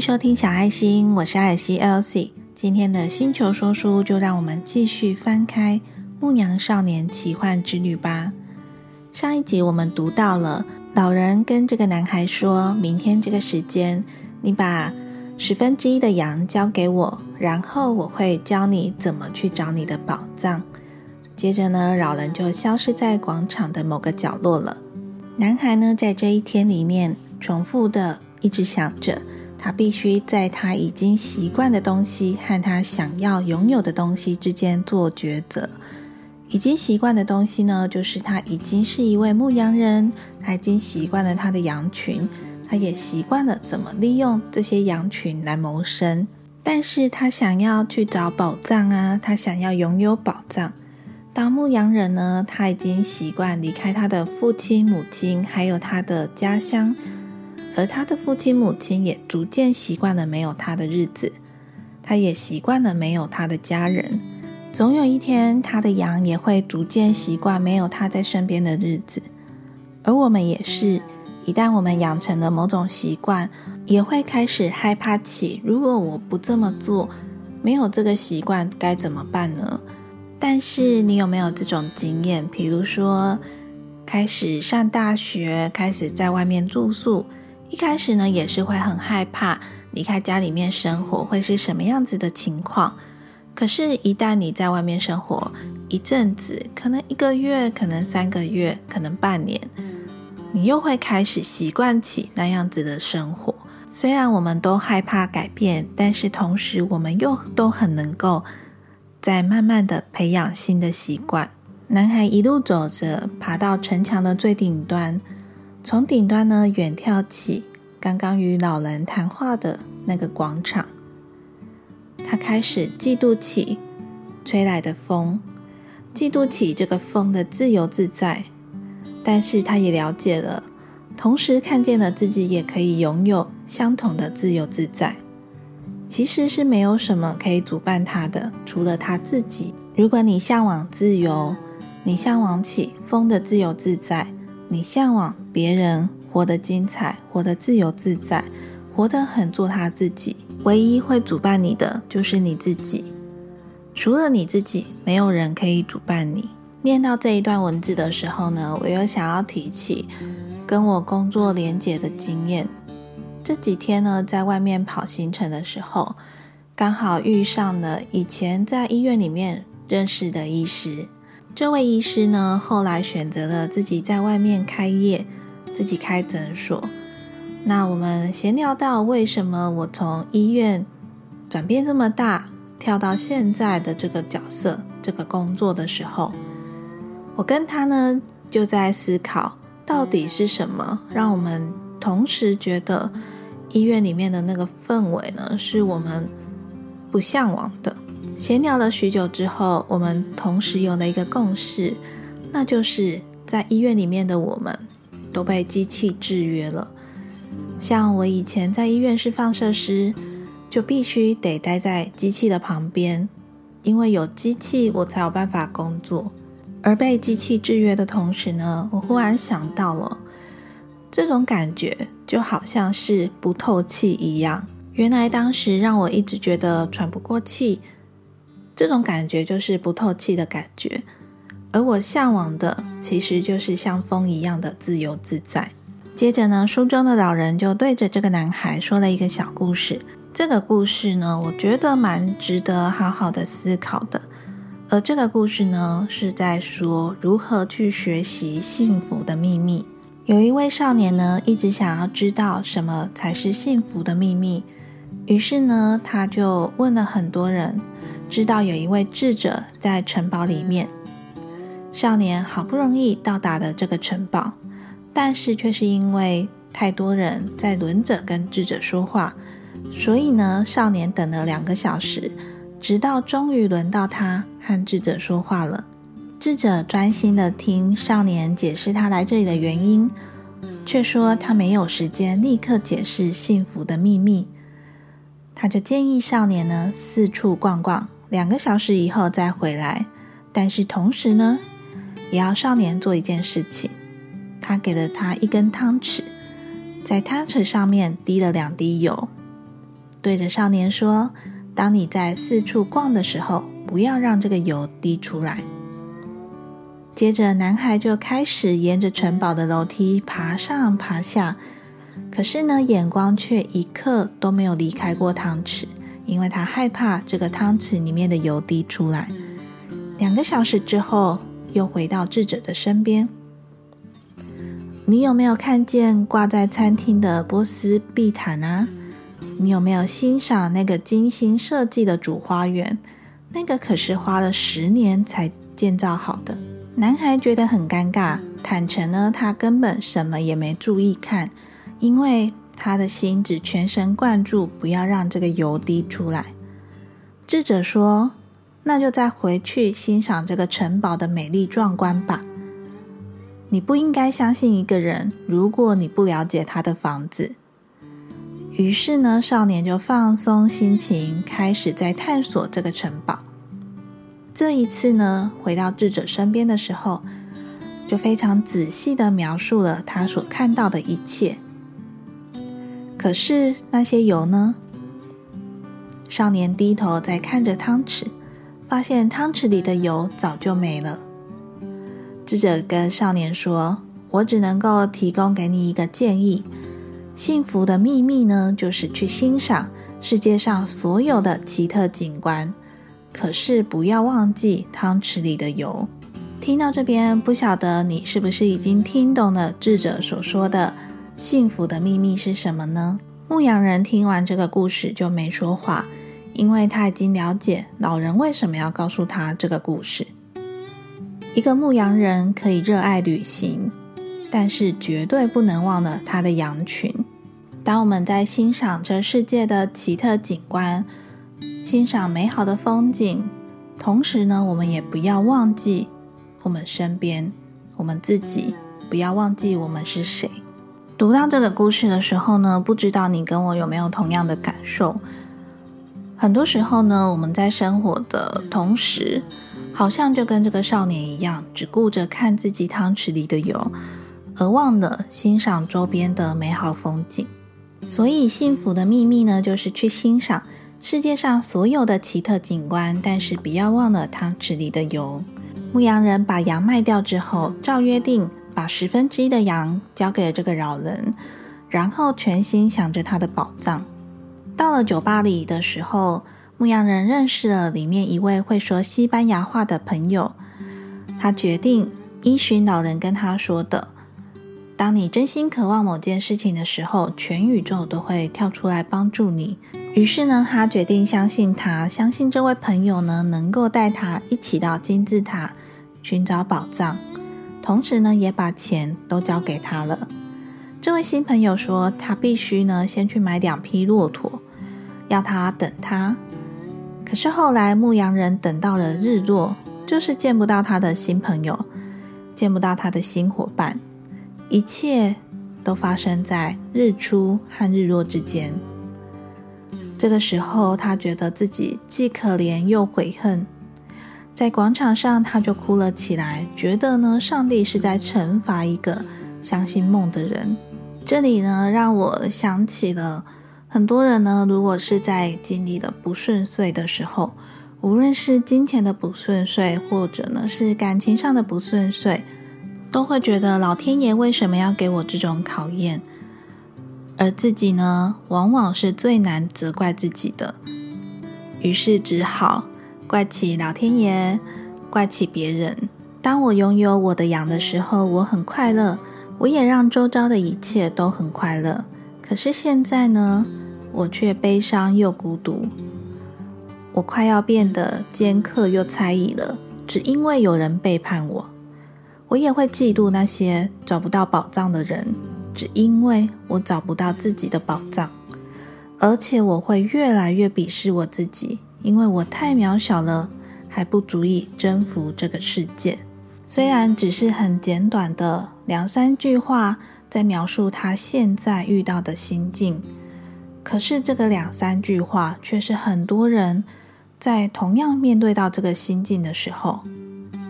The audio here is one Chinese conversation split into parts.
收听小爱心，我是艾希 Elsie。今天的星球说书，就让我们继续翻开《牧羊少年奇幻之旅》吧。上一集我们读到了老人跟这个男孩说：“明天这个时间，你把十分之一的羊交给我，然后我会教你怎么去找你的宝藏。”接着呢，老人就消失在广场的某个角落了。男孩呢，在这一天里面重复的一直想着。他必须在他已经习惯的东西和他想要拥有的东西之间做抉择。已经习惯的东西呢，就是他已经是一位牧羊人，他已经习惯了他的羊群，他也习惯了怎么利用这些羊群来谋生。但是他想要去找宝藏啊，他想要拥有宝藏。当牧羊人呢，他已经习惯离开他的父亲、母亲，还有他的家乡。而他的父亲、母亲也逐渐习惯了没有他的日子，他也习惯了没有他的家人。总有一天，他的羊也会逐渐习惯没有他在身边的日子。而我们也是，一旦我们养成了某种习惯，也会开始害怕起：如果我不这么做，没有这个习惯该怎么办呢？但是，你有没有这种经验？比如说，开始上大学，开始在外面住宿。一开始呢，也是会很害怕离开家里面生活会是什么样子的情况。可是，一旦你在外面生活一阵子，可能一个月，可能三个月，可能半年，你又会开始习惯起那样子的生活。虽然我们都害怕改变，但是同时我们又都很能够在慢慢的培养新的习惯。男孩一路走着，爬到城墙的最顶端。从顶端呢远眺起刚刚与老人谈话的那个广场，他开始嫉妒起吹来的风，嫉妒起这个风的自由自在。但是他也了解了，同时看见了自己也可以拥有相同的自由自在。其实是没有什么可以阻绊他的，除了他自己。如果你向往自由，你向往起风的自由自在。你向往别人活得精彩，活得自由自在，活得很做他自己。唯一会主办你的就是你自己，除了你自己，没有人可以主办你。念到这一段文字的时候呢，我又想要提起跟我工作连结的经验。这几天呢，在外面跑行程的时候，刚好遇上了以前在医院里面认识的医师。这位医师呢，后来选择了自己在外面开业，自己开诊所。那我们闲聊到为什么我从医院转变这么大，跳到现在的这个角色、这个工作的时候，我跟他呢就在思考，到底是什么让我们同时觉得医院里面的那个氛围呢，是我们不向往的。闲聊了许久之后，我们同时有了一个共识，那就是在医院里面的我们都被机器制约了。像我以前在医院是放射师，就必须得待在机器的旁边，因为有机器我才有办法工作。而被机器制约的同时呢，我忽然想到了，这种感觉就好像是不透气一样。原来当时让我一直觉得喘不过气。这种感觉就是不透气的感觉，而我向往的其实就是像风一样的自由自在。接着呢，书中的老人就对着这个男孩说了一个小故事。这个故事呢，我觉得蛮值得好好的思考的。而这个故事呢，是在说如何去学习幸福的秘密。有一位少年呢，一直想要知道什么才是幸福的秘密，于是呢，他就问了很多人。知道有一位智者在城堡里面，少年好不容易到达了这个城堡，但是却是因为太多人在轮着跟智者说话，所以呢，少年等了两个小时，直到终于轮到他和智者说话了。智者专心的听少年解释他来这里的原因，却说他没有时间立刻解释幸福的秘密，他就建议少年呢四处逛逛。两个小时以后再回来，但是同时呢，也要少年做一件事情。他给了他一根汤匙，在汤匙上面滴了两滴油，对着少年说：“当你在四处逛的时候，不要让这个油滴出来。”接着，男孩就开始沿着城堡的楼梯爬上爬下，可是呢，眼光却一刻都没有离开过汤匙，因为他害怕这个汤匙里面的油滴出来。两个小时之后，又回到智者的身边。你有没有看见挂在餐厅的波斯地毯啊？你有没有欣赏那个精心设计的主花园？那个可是花了十年才建造好的。男孩觉得很尴尬，坦诚呢，他根本什么也没注意看，因为他的心只全神贯注，不要让这个油滴出来。智者说：“那就再回去欣赏这个城堡的美丽壮观吧。你不应该相信一个人，如果你不了解他的房子。”于是呢，少年就放松心情，开始在探索这个城堡。这一次呢，回到智者身边的时候，就非常仔细的描述了他所看到的一切。可是那些油呢？少年低头在看着汤匙，发现汤匙里的油早就没了。智者跟少年说：“我只能够提供给你一个建议，幸福的秘密呢，就是去欣赏世界上所有的奇特景观。”可是不要忘记汤匙里的油。听到这边，不晓得你是不是已经听懂了智者所说的幸福的秘密是什么呢？牧羊人听完这个故事就没说话，因为他已经了解老人为什么要告诉他这个故事。一个牧羊人可以热爱旅行，但是绝对不能忘了他的羊群。当我们在欣赏这世界的奇特景观。欣赏美好的风景，同时呢，我们也不要忘记我们身边我们自己，不要忘记我们是谁。读到这个故事的时候呢，不知道你跟我有没有同样的感受？很多时候呢，我们在生活的同时，好像就跟这个少年一样，只顾着看自己汤匙里的油，而忘了欣赏周边的美好风景。所以，幸福的秘密呢，就是去欣赏。世界上所有的奇特景观，但是不要忘了汤匙里的油。牧羊人把羊卖掉之后，照约定把十分之一的羊交给了这个老人，然后全心想着他的宝藏。到了酒吧里的时候，牧羊人认识了里面一位会说西班牙话的朋友，他决定依循老人跟他说的。当你真心渴望某件事情的时候，全宇宙都会跳出来帮助你。于是呢，他决定相信他，相信这位朋友呢能够带他一起到金字塔寻找宝藏，同时呢也把钱都交给他了。这位新朋友说，他必须呢先去买两匹骆驼，要他等他。可是后来牧羊人等到了日落，就是见不到他的新朋友，见不到他的新伙伴。一切都发生在日出和日落之间。这个时候，他觉得自己既可怜又悔恨。在广场上，他就哭了起来，觉得呢，上帝是在惩罚一个相信梦的人。这里呢，让我想起了很多人呢，如果是在经历了不顺遂的时候，无论是金钱的不顺遂，或者呢是感情上的不顺遂。都会觉得老天爷为什么要给我这种考验？而自己呢，往往是最难责怪自己的，于是只好怪起老天爷，怪起别人。当我拥有我的羊的时候，我很快乐，我也让周遭的一切都很快乐。可是现在呢，我却悲伤又孤独，我快要变得尖刻又猜疑了，只因为有人背叛我。我也会嫉妒那些找不到宝藏的人，只因为我找不到自己的宝藏，而且我会越来越鄙视我自己，因为我太渺小了，还不足以征服这个世界。虽然只是很简短的两三句话，在描述他现在遇到的心境，可是这个两三句话却是很多人在同样面对到这个心境的时候。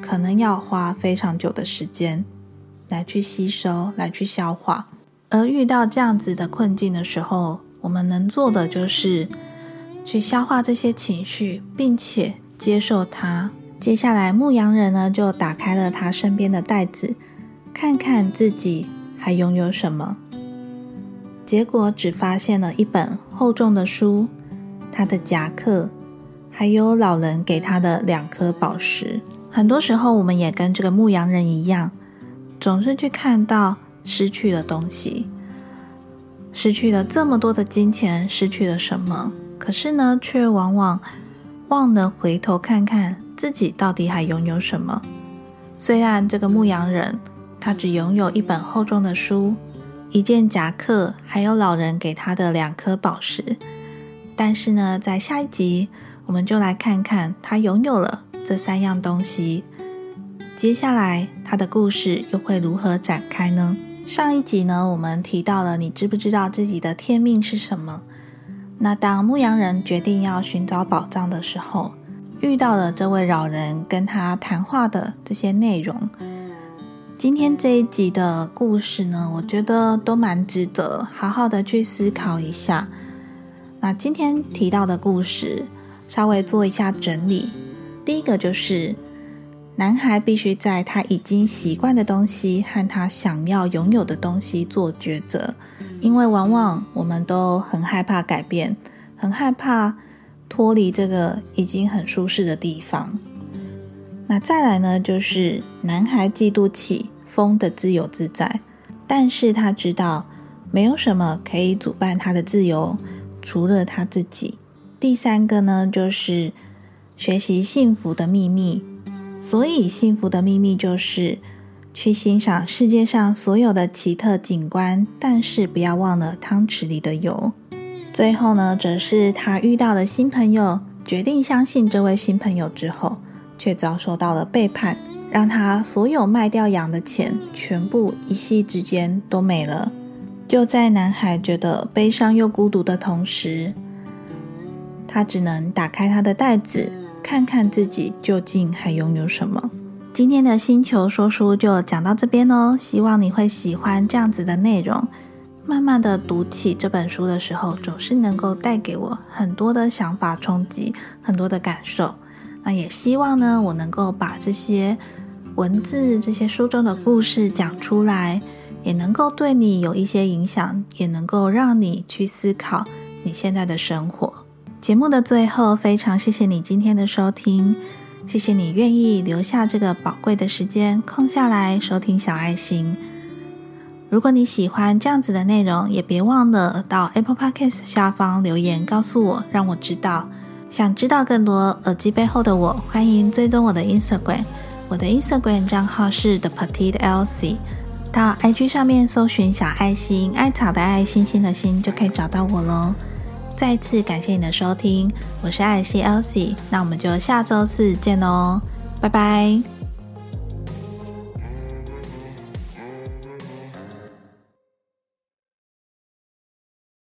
可能要花非常久的时间来去吸收、来去消化，而遇到这样子的困境的时候，我们能做的就是去消化这些情绪，并且接受它。接下来，牧羊人呢就打开了他身边的袋子，看看自己还拥有什么。结果只发现了一本厚重的书，他的夹克，还有老人给他的两颗宝石。很多时候，我们也跟这个牧羊人一样，总是去看到失去的东西，失去了这么多的金钱，失去了什么？可是呢，却往往忘了回头看看自己到底还拥有什么。虽然这个牧羊人他只拥有一本厚重的书、一件夹克，还有老人给他的两颗宝石，但是呢，在下一集我们就来看看他拥有了。这三样东西，接下来他的故事又会如何展开呢？上一集呢，我们提到了，你知不知道自己的天命是什么？那当牧羊人决定要寻找宝藏的时候，遇到了这位老人跟他谈话的这些内容。今天这一集的故事呢，我觉得都蛮值得好好的去思考一下。那今天提到的故事，稍微做一下整理。第一个就是，男孩必须在他已经习惯的东西和他想要拥有的东西做抉择，因为往往我们都很害怕改变，很害怕脱离这个已经很舒适的地方。那再来呢，就是男孩嫉妒起风的自由自在，但是他知道没有什么可以阻绊他的自由，除了他自己。第三个呢，就是。学习幸福的秘密，所以幸福的秘密就是去欣赏世界上所有的奇特景观，但是不要忘了汤匙里的油。最后呢，则是他遇到了新朋友，决定相信这位新朋友之后，却遭受到了背叛，让他所有卖掉羊的钱全部一夕之间都没了。就在男孩觉得悲伤又孤独的同时，他只能打开他的袋子。看看自己究竟还拥有什么。今天的星球说书就讲到这边哦，希望你会喜欢这样子的内容。慢慢的读起这本书的时候，总是能够带给我很多的想法冲击，很多的感受。那也希望呢，我能够把这些文字、这些书中的故事讲出来，也能够对你有一些影响，也能够让你去思考你现在的生活。节目的最后，非常谢谢你今天的收听，谢谢你愿意留下这个宝贵的时间空下来收听小爱心。如果你喜欢这样子的内容，也别忘了到 Apple Podcast 下方留言告诉我，让我知道。想知道更多耳机背后的我，欢迎追踪我的 Instagram，我的 Instagram 账号是 The Petite Elsie，到 IG 上面搜寻小爱心，爱草的爱，星星的心，就可以找到我喽。再次感谢你的收听，我是艾希 Elsie，那我们就下周四见喽，拜拜。